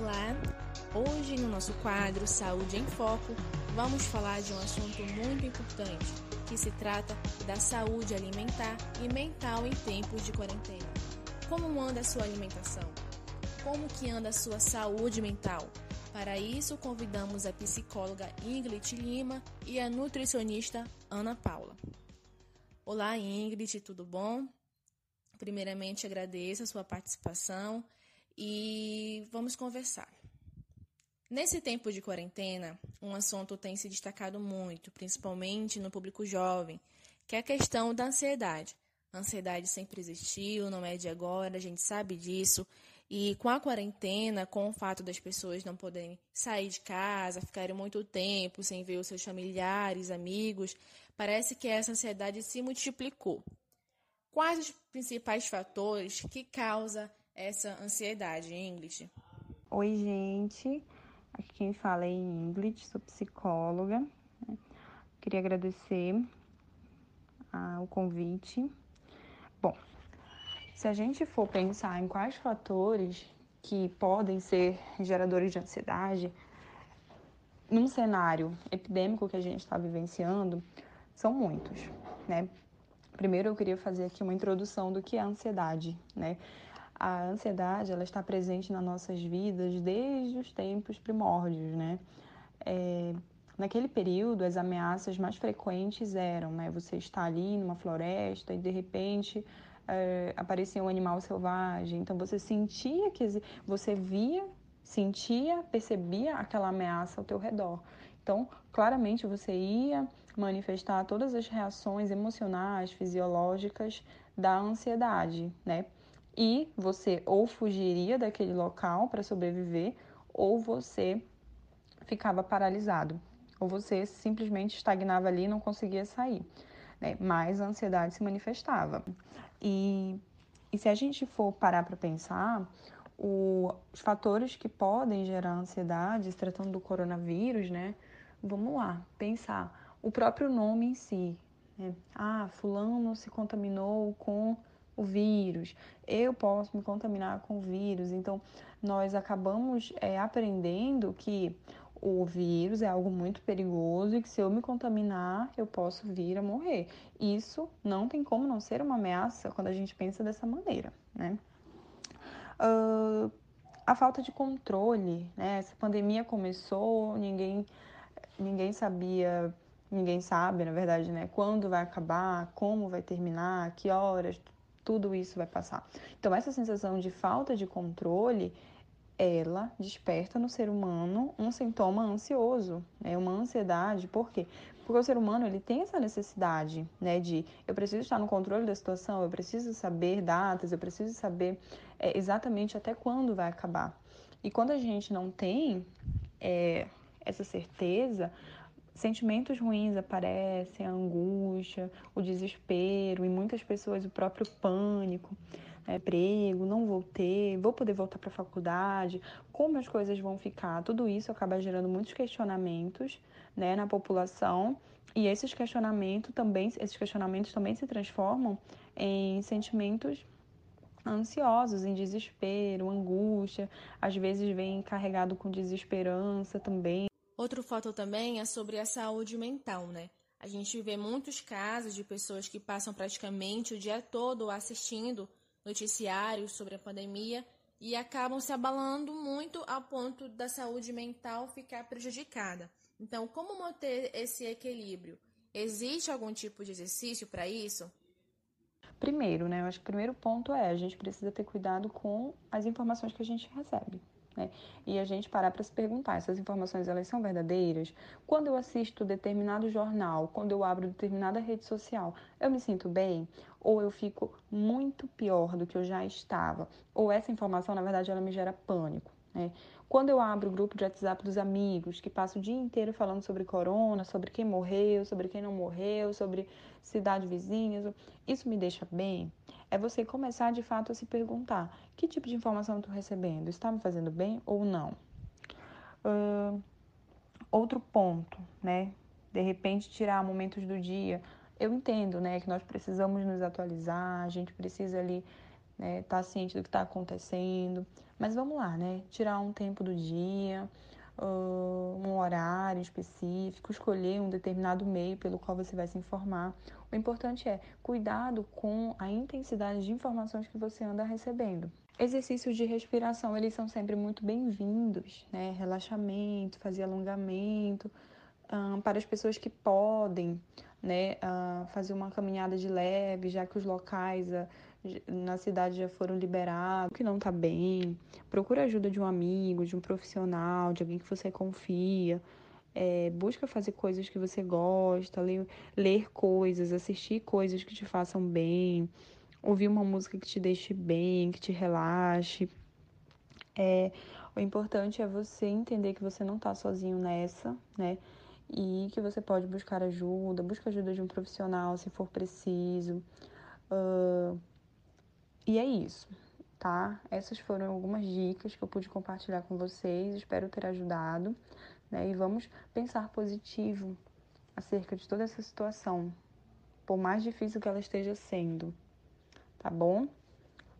Olá! Hoje, no nosso quadro Saúde em Foco, vamos falar de um assunto muito importante, que se trata da saúde alimentar e mental em tempos de quarentena. Como anda a sua alimentação? Como que anda a sua saúde mental? Para isso, convidamos a psicóloga Ingrid Lima e a nutricionista Ana Paula. Olá, Ingrid, tudo bom? Primeiramente, agradeço a sua participação e vamos conversar. Nesse tempo de quarentena, um assunto tem se destacado muito, principalmente no público jovem, que é a questão da ansiedade. A ansiedade sempre existiu, não é de agora, a gente sabe disso. E com a quarentena, com o fato das pessoas não poderem sair de casa, ficarem muito tempo sem ver os seus familiares, amigos, parece que essa ansiedade se multiplicou. Quais os principais fatores que causam essa ansiedade, Ingrid? Oi, gente. Aqui quem fala é Ingrid, sou psicóloga. Né? Queria agradecer o convite. Bom, se a gente for pensar em quais fatores que podem ser geradores de ansiedade, num cenário epidêmico que a gente está vivenciando, são muitos, né? Primeiro eu queria fazer aqui uma introdução do que é ansiedade, né? A ansiedade ela está presente nas nossas vidas desde os tempos primórdios, né? É, naquele período, as ameaças mais frequentes eram, né? Você está ali numa floresta e de repente é, aparecia um animal selvagem, então você sentia que você via, sentia, percebia aquela ameaça ao teu redor. Então, claramente você ia manifestar todas as reações emocionais, fisiológicas da ansiedade, né? E você ou fugiria daquele local para sobreviver ou você ficava paralisado ou você simplesmente estagnava ali e não conseguia sair, né? Mas a ansiedade se manifestava. E, e se a gente for parar para pensar, o, os fatores que podem gerar ansiedade, se tratando do coronavírus, né? Vamos lá, pensar. O próprio nome em si. Né? Ah, fulano se contaminou com o vírus, eu posso me contaminar com o vírus. Então, nós acabamos é, aprendendo que o vírus é algo muito perigoso e que se eu me contaminar, eu posso vir a morrer. Isso não tem como não ser uma ameaça quando a gente pensa dessa maneira, né? Uh, a falta de controle, né? Essa pandemia começou, ninguém, ninguém sabia, ninguém sabe, na verdade, né? Quando vai acabar, como vai terminar, que horas, tudo isso vai passar. Então, essa sensação de falta de controle, ela desperta no ser humano um sintoma ansioso, né? uma ansiedade. Por quê? Porque o ser humano ele tem essa necessidade né, de eu preciso estar no controle da situação, eu preciso saber datas, eu preciso saber é, exatamente até quando vai acabar. E quando a gente não tem é, essa certeza, Sentimentos ruins aparecem, a angústia, o desespero, e muitas pessoas o próprio pânico, né? emprego, não vou ter, vou poder voltar para a faculdade, como as coisas vão ficar. Tudo isso acaba gerando muitos questionamentos né, na população e esses questionamentos também, esses questionamentos também se transformam em sentimentos ansiosos, em desespero, angústia, às vezes vem carregado com desesperança também. Outro fator também é sobre a saúde mental, né? A gente vê muitos casos de pessoas que passam praticamente o dia todo assistindo noticiários sobre a pandemia e acabam se abalando muito ao ponto da saúde mental ficar prejudicada. Então, como manter esse equilíbrio? Existe algum tipo de exercício para isso? Primeiro, né? Eu acho que o primeiro ponto é a gente precisa ter cuidado com as informações que a gente recebe. Né? E a gente parar para se perguntar, essas informações elas são verdadeiras? Quando eu assisto determinado jornal, quando eu abro determinada rede social, eu me sinto bem? Ou eu fico muito pior do que eu já estava? Ou essa informação, na verdade, ela me gera pânico? Né? Quando eu abro o grupo de WhatsApp dos amigos, que passa o dia inteiro falando sobre corona, sobre quem morreu, sobre quem não morreu, sobre cidade vizinha, isso me deixa bem? É você começar de fato a se perguntar: que tipo de informação estou recebendo? Está me fazendo bem ou não? Uh, outro ponto, né? De repente tirar momentos do dia. Eu entendo, né, que nós precisamos nos atualizar, a gente precisa ali né? Tá ciente do que está acontecendo. Mas vamos lá, né? Tirar um tempo do dia, um horário específico, escolher um determinado meio pelo qual você vai se informar. O importante é cuidado com a intensidade de informações que você anda recebendo. Exercícios de respiração, eles são sempre muito bem-vindos, né? Relaxamento, fazer alongamento, um, para as pessoas que podem, né? Uh, fazer uma caminhada de leve, já que os locais uh, na cidade já foram liberados, que não tá bem. Procura ajuda de um amigo, de um profissional, de alguém que você confia. É, busca fazer coisas que você gosta, ler, ler coisas, assistir coisas que te façam bem, ouvir uma música que te deixe bem, que te relaxe. É, o importante é você entender que você não está sozinho nessa, né? E que você pode buscar ajuda, busca ajuda de um profissional se for preciso. Uh, e é isso, tá? Essas foram algumas dicas que eu pude compartilhar com vocês, espero ter ajudado, né? E vamos pensar positivo acerca de toda essa situação, por mais difícil que ela esteja sendo, tá bom?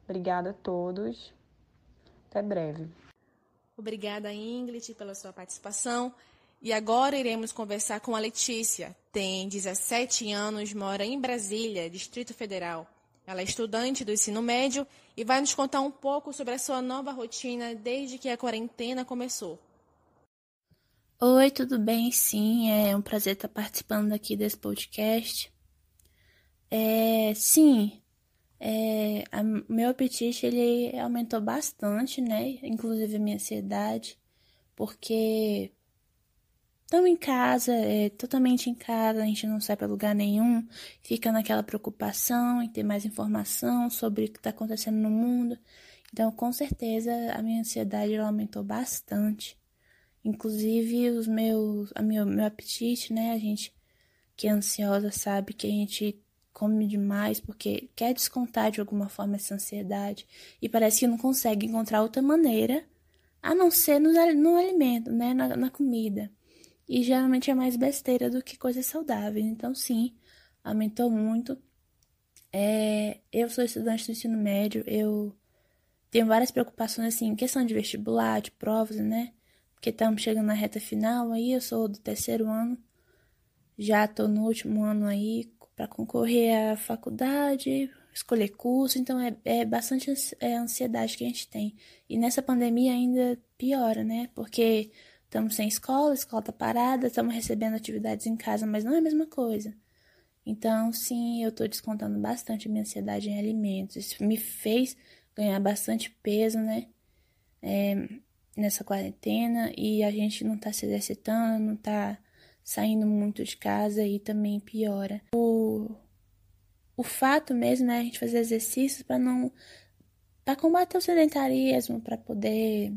Obrigada a todos. Até breve. Obrigada, Ingrid, pela sua participação. E agora iremos conversar com a Letícia. Tem 17 anos, mora em Brasília, Distrito Federal. Ela é estudante do ensino médio e vai nos contar um pouco sobre a sua nova rotina desde que a quarentena começou. Oi, tudo bem? Sim, é um prazer estar participando aqui desse podcast. É, sim, é, a, meu apetite ele aumentou bastante, né? Inclusive a minha ansiedade, porque Estamos em casa, é, totalmente em casa, a gente não sai para lugar nenhum, fica naquela preocupação em ter mais informação sobre o que está acontecendo no mundo. Então, com certeza, a minha ansiedade aumentou bastante. Inclusive, os meus, a meu, meu apetite, né? A gente que é ansiosa sabe que a gente come demais porque quer descontar de alguma forma essa ansiedade e parece que não consegue encontrar outra maneira a não ser no, no alimento, né? na, na comida e geralmente é mais besteira do que coisas saudáveis. Então, sim, aumentou muito. É, eu sou estudante do ensino médio, eu tenho várias preocupações, assim, questão de vestibular, de provas, né? Porque estamos chegando na reta final aí, eu sou do terceiro ano, já estou no último ano aí para concorrer à faculdade, escolher curso, então é, é bastante é, ansiedade que a gente tem. E nessa pandemia ainda piora, né? Porque Estamos sem escola, a escola tá parada, estamos recebendo atividades em casa, mas não é a mesma coisa. Então, sim, eu tô descontando bastante a minha ansiedade em alimentos. Isso me fez ganhar bastante peso, né? É, nessa quarentena e a gente não tá se exercitando, não tá saindo muito de casa e também piora. O, o fato mesmo é a gente fazer exercícios para não para combater o sedentarismo, para poder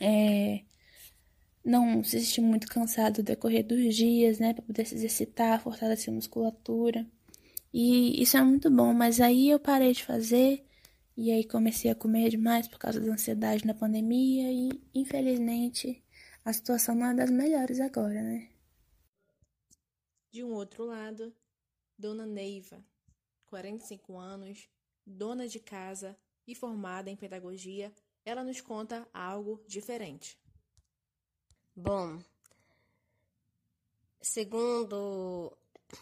é, não se sentir muito cansado no decorrer dos dias, né, para poder se exercitar, fortalecer a musculatura. E isso é muito bom, mas aí eu parei de fazer e aí comecei a comer demais por causa da ansiedade na pandemia e infelizmente a situação não é das melhores agora, né? De um outro lado, Dona Neiva, 45 anos, dona de casa e formada em pedagogia, ela nos conta algo diferente. Bom, segundo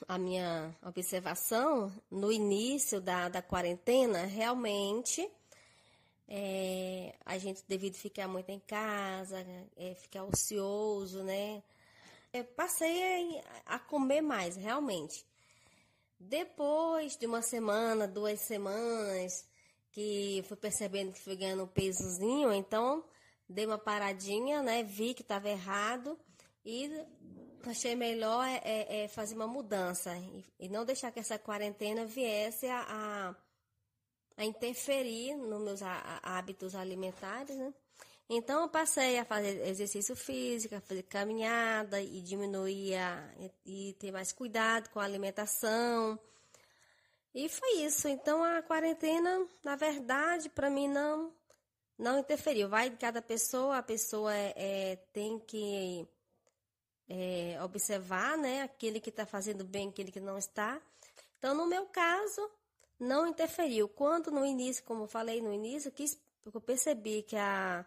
a minha observação, no início da, da quarentena, realmente é, a gente, devido ficar muito em casa, é, ficar ocioso, né? É, passei a, a comer mais, realmente. Depois de uma semana, duas semanas, que fui percebendo que fui ganhando um pesozinho, então dei uma paradinha, né? Vi que estava errado e achei melhor é, é, é, fazer uma mudança e, e, não deixar que essa quarentena viesse a, a, a interferir nos meus hábitos alimentares, né? Então eu passei a fazer exercício físico, a fazer caminhada e diminuir e, e ter mais cuidado com a alimentação. E foi isso. Então a quarentena, na verdade, para mim não não interferiu. Vai de cada pessoa, a pessoa é, é tem que é, observar, né? Aquele que está fazendo bem, aquele que não está. Então, no meu caso, não interferiu. Quando no início, como eu falei no início, quis, eu percebi que a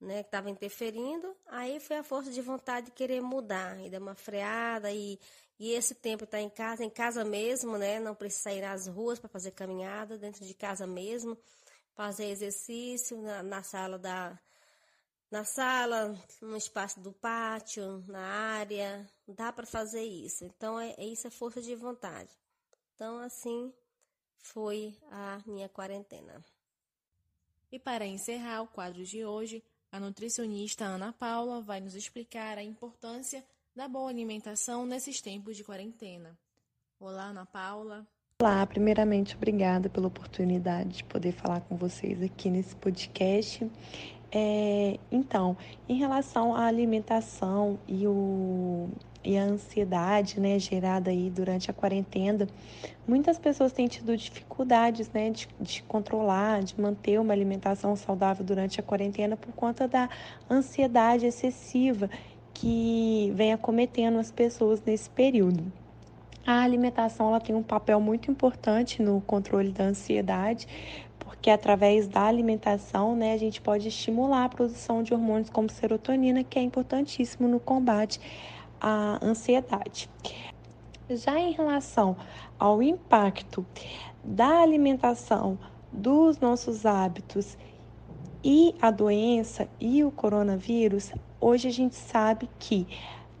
né, que estava interferindo, aí foi a força de vontade de querer mudar e dar uma freada e, e esse tempo está em casa, em casa mesmo, né, não precisa sair às ruas para fazer caminhada, dentro de casa mesmo, fazer exercício na, na sala da na sala, no espaço do pátio, na área, dá para fazer isso. Então é, é isso é força de vontade. Então assim foi a minha quarentena. E para encerrar o quadro de hoje, a nutricionista Ana Paula vai nos explicar a importância da boa alimentação nesses tempos de quarentena. Olá, Ana Paula. Olá, primeiramente, obrigada pela oportunidade de poder falar com vocês aqui nesse podcast. É, então, em relação à alimentação e, o, e a ansiedade né, gerada aí durante a quarentena, muitas pessoas têm tido dificuldades né, de, de controlar, de manter uma alimentação saudável durante a quarentena por conta da ansiedade excessiva que vem acometendo as pessoas nesse período. A alimentação ela tem um papel muito importante no controle da ansiedade, porque através da alimentação, né, a gente pode estimular a produção de hormônios como serotonina, que é importantíssimo no combate à ansiedade. Já em relação ao impacto da alimentação, dos nossos hábitos e a doença e o coronavírus, hoje a gente sabe que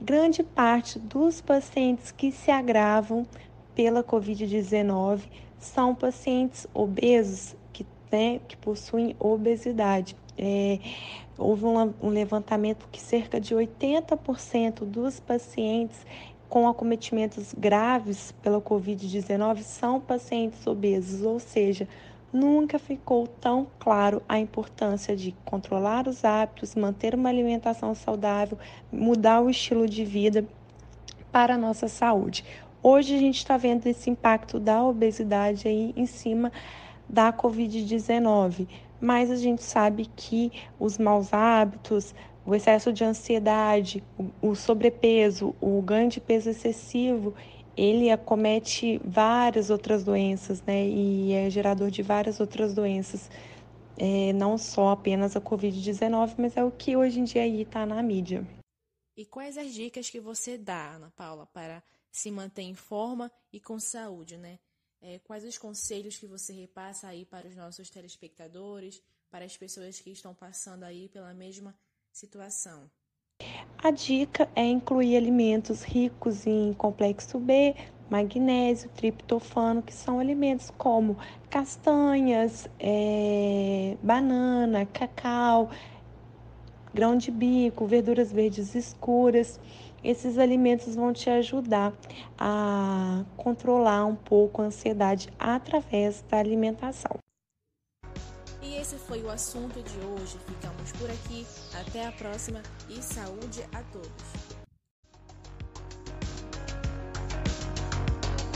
grande parte dos pacientes que se agravam pela Covid-19 são pacientes obesos né, que possuem obesidade. É, houve um, um levantamento que cerca de 80% dos pacientes com acometimentos graves pela Covid-19 são pacientes obesos, ou seja, nunca ficou tão claro a importância de controlar os hábitos, manter uma alimentação saudável, mudar o estilo de vida para a nossa saúde. Hoje a gente está vendo esse impacto da obesidade aí em cima da Covid-19, mas a gente sabe que os maus hábitos, o excesso de ansiedade, o, sobrepeso, o ganho de peso excessivo, ele acomete várias outras doenças, né? E é gerador de várias outras doenças, é, não só apenas a Covid-19, mas é o que hoje em dia aí está na mídia. E quais as dicas que você dá, Ana Paula, para se manter em forma e com saúde, né? É, quais os conselhos que você repassa aí para os nossos telespectadores, para as pessoas que estão passando aí pela mesma situação? A dica é incluir alimentos ricos em complexo B, magnésio, triptofano, que são alimentos como castanhas, é, banana, cacau, grão de bico, verduras verdes escuras esses alimentos vão te ajudar a controlar um pouco a ansiedade através da alimentação. Esse foi o assunto de hoje. Ficamos por aqui. Até a próxima e saúde a todos.